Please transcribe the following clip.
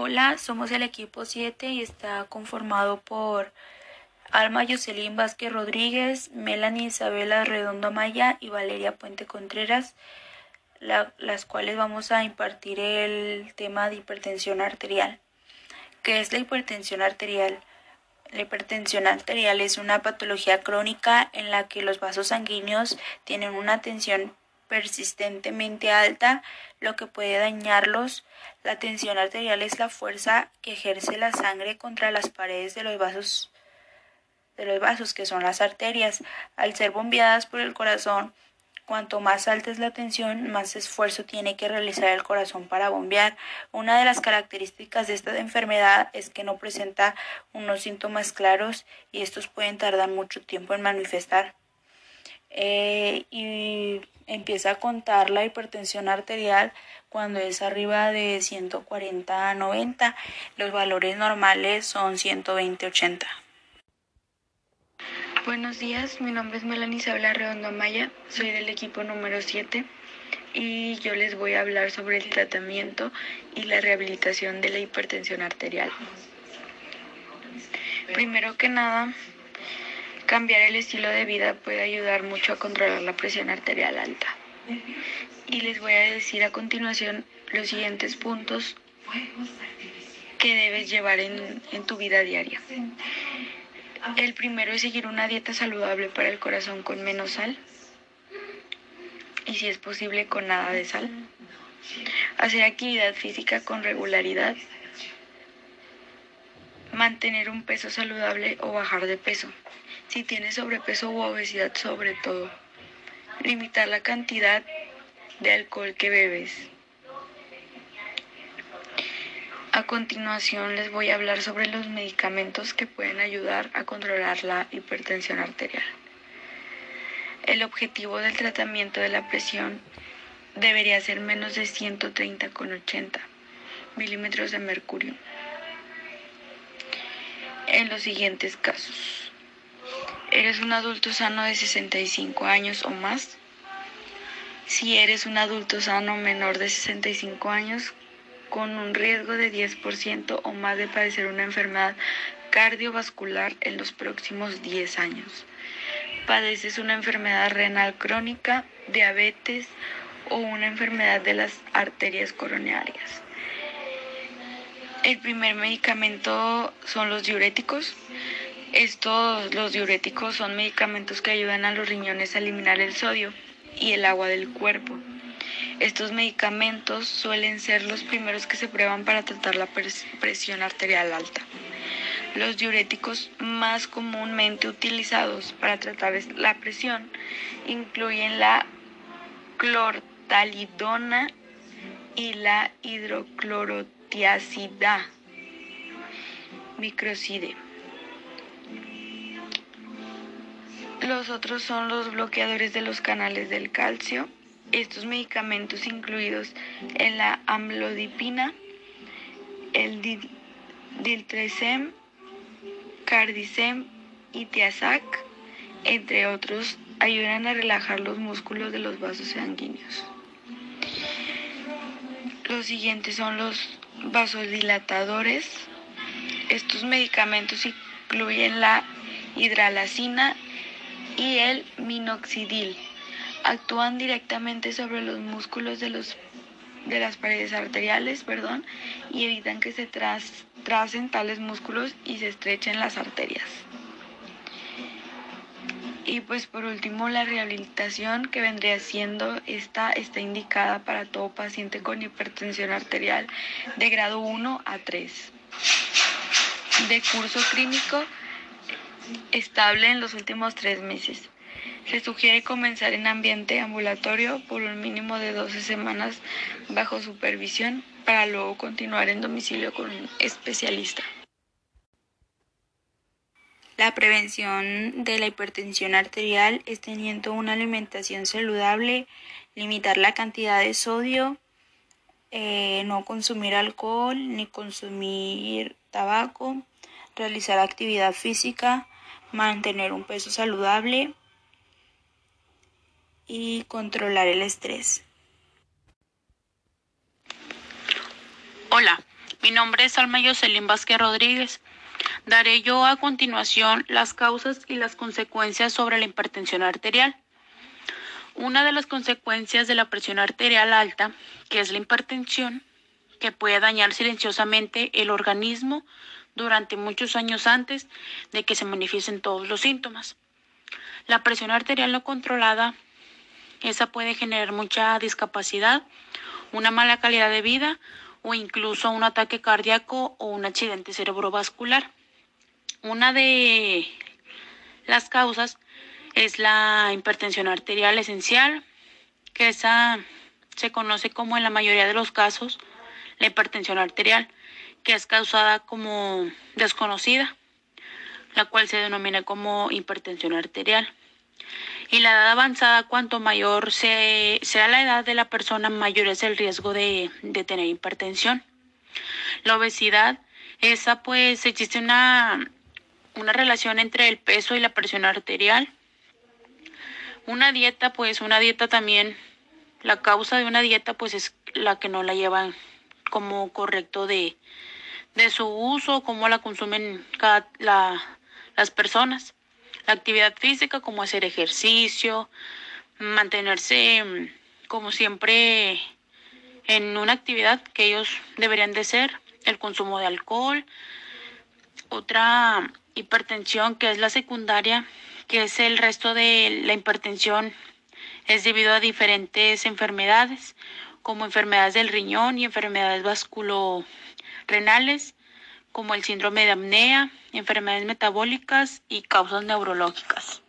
Hola, somos el equipo 7 y está conformado por Alma Jocelyn Vázquez Rodríguez, Melanie Isabela Redondo Maya y Valeria Puente Contreras, las cuales vamos a impartir el tema de hipertensión arterial. ¿Qué es la hipertensión arterial? La hipertensión arterial es una patología crónica en la que los vasos sanguíneos tienen una tensión persistentemente alta, lo que puede dañarlos. La tensión arterial es la fuerza que ejerce la sangre contra las paredes de los vasos de los vasos que son las arterias. Al ser bombeadas por el corazón, Cuanto más alta es la tensión, más esfuerzo tiene que realizar el corazón para bombear. Una de las características de esta enfermedad es que no presenta unos síntomas claros y estos pueden tardar mucho tiempo en manifestar. Eh, y empieza a contar la hipertensión arterial cuando es arriba de 140 a 90. Los valores normales son 120 80. Buenos días, mi nombre es Melanie Isabela Redondo Maya, soy del equipo número 7 y yo les voy a hablar sobre el tratamiento y la rehabilitación de la hipertensión arterial. Primero que nada, cambiar el estilo de vida puede ayudar mucho a controlar la presión arterial alta. Y les voy a decir a continuación los siguientes puntos que debes llevar en, tu vida diaria. El primero es seguir una dieta saludable para el corazón con menos sal y si es posible con nada de sal. Hacer actividad física con regularidad. Mantener un peso saludable o bajar de peso. Si tienes sobrepeso u obesidad sobre todo. Limitar la cantidad de alcohol que bebes. A continuación les voy a hablar sobre los medicamentos que pueden ayudar a controlar la hipertensión arterial. El objetivo del tratamiento de la presión debería ser menos de 130,80 milímetros de mercurio. En los siguientes casos. ¿Eres un adulto sano de 65 años o más? Si eres un adulto sano menor de 65 años, con un riesgo de 10% o más de padecer una enfermedad cardiovascular en los próximos 10 años. Padeces una enfermedad renal crónica, diabetes o una enfermedad de las arterias coronarias. El primer medicamento son los diuréticos. Estos, los diuréticos, son medicamentos que ayudan a los riñones a eliminar el sodio y el agua del cuerpo. Estos medicamentos suelen ser los primeros que se prueban para tratar la presión arterial alta. Los diuréticos más comúnmente utilizados para tratar la presión incluyen la clortalidona y la hidroclorotiazida microcide. Los otros son los bloqueadores de los canales del calcio estos medicamentos incluidos en la amlodipina, el diltresem, cardicem y tiazac, entre otros, ayudan a relajar los músculos de los vasos sanguíneos. Los siguientes son los vasodilatadores. Estos medicamentos incluyen la hidralacina y el minoxidil actúan directamente sobre los músculos de, los, de las paredes arteriales perdón, y evitan que se tracen tales músculos y se estrechen las arterias. Y pues por último la rehabilitación que vendría siendo esta está indicada para todo paciente con hipertensión arterial de grado 1 a 3. De curso clínico estable en los últimos tres meses. Se sugiere comenzar en ambiente ambulatorio por un mínimo de 12 semanas bajo supervisión para luego continuar en domicilio con un especialista. La prevención de la hipertensión arterial es teniendo una alimentación saludable, limitar la cantidad de sodio, eh, no consumir alcohol ni consumir tabaco, realizar actividad física, mantener un peso saludable, y controlar el estrés. Hola, Mi nombre es Alma Jocelyn Vázquez Rodríguez. Daré yo a continuación las causas y las consecuencias sobre la hipertensión arterial. Una de las consecuencias de la presión arterial alta, que es la hipertensión, que puede dañar silenciosamente el organismo durante muchos años antes de que se manifiesten todos los síntomas. La presión arterial no controlada, esa puede generar mucha discapacidad, una mala calidad de vida o incluso un ataque cardíaco o un accidente cerebrovascular. Una de las causas es la hipertensión arterial esencial, que esa se conoce como en la mayoría de los casos la hipertensión arterial, que es causada como desconocida, la cual se denomina como hipertensión arterial. Y la edad avanzada, cuanto mayor sea la edad de la persona, mayor es el riesgo de, de tener hipertensión. La obesidad, esa pues existe una, una relación entre el peso y la presión arterial. Una dieta, pues una dieta también, la causa de una dieta pues es la que no la llevan como correcto de, de su uso, cómo la consumen las personas. La actividad física, como hacer ejercicio, mantenerse mm, como siempre en una actividad que ellos deberían de ser, el consumo de alcohol, otra hipertensión que es la secundaria, que es el resto de la hipertensión, es debido a diferentes enfermedades, como enfermedades del riñón y enfermedades vasculorenales, como el síndrome de apnea, enfermedades metabólicas y causas neurológicas.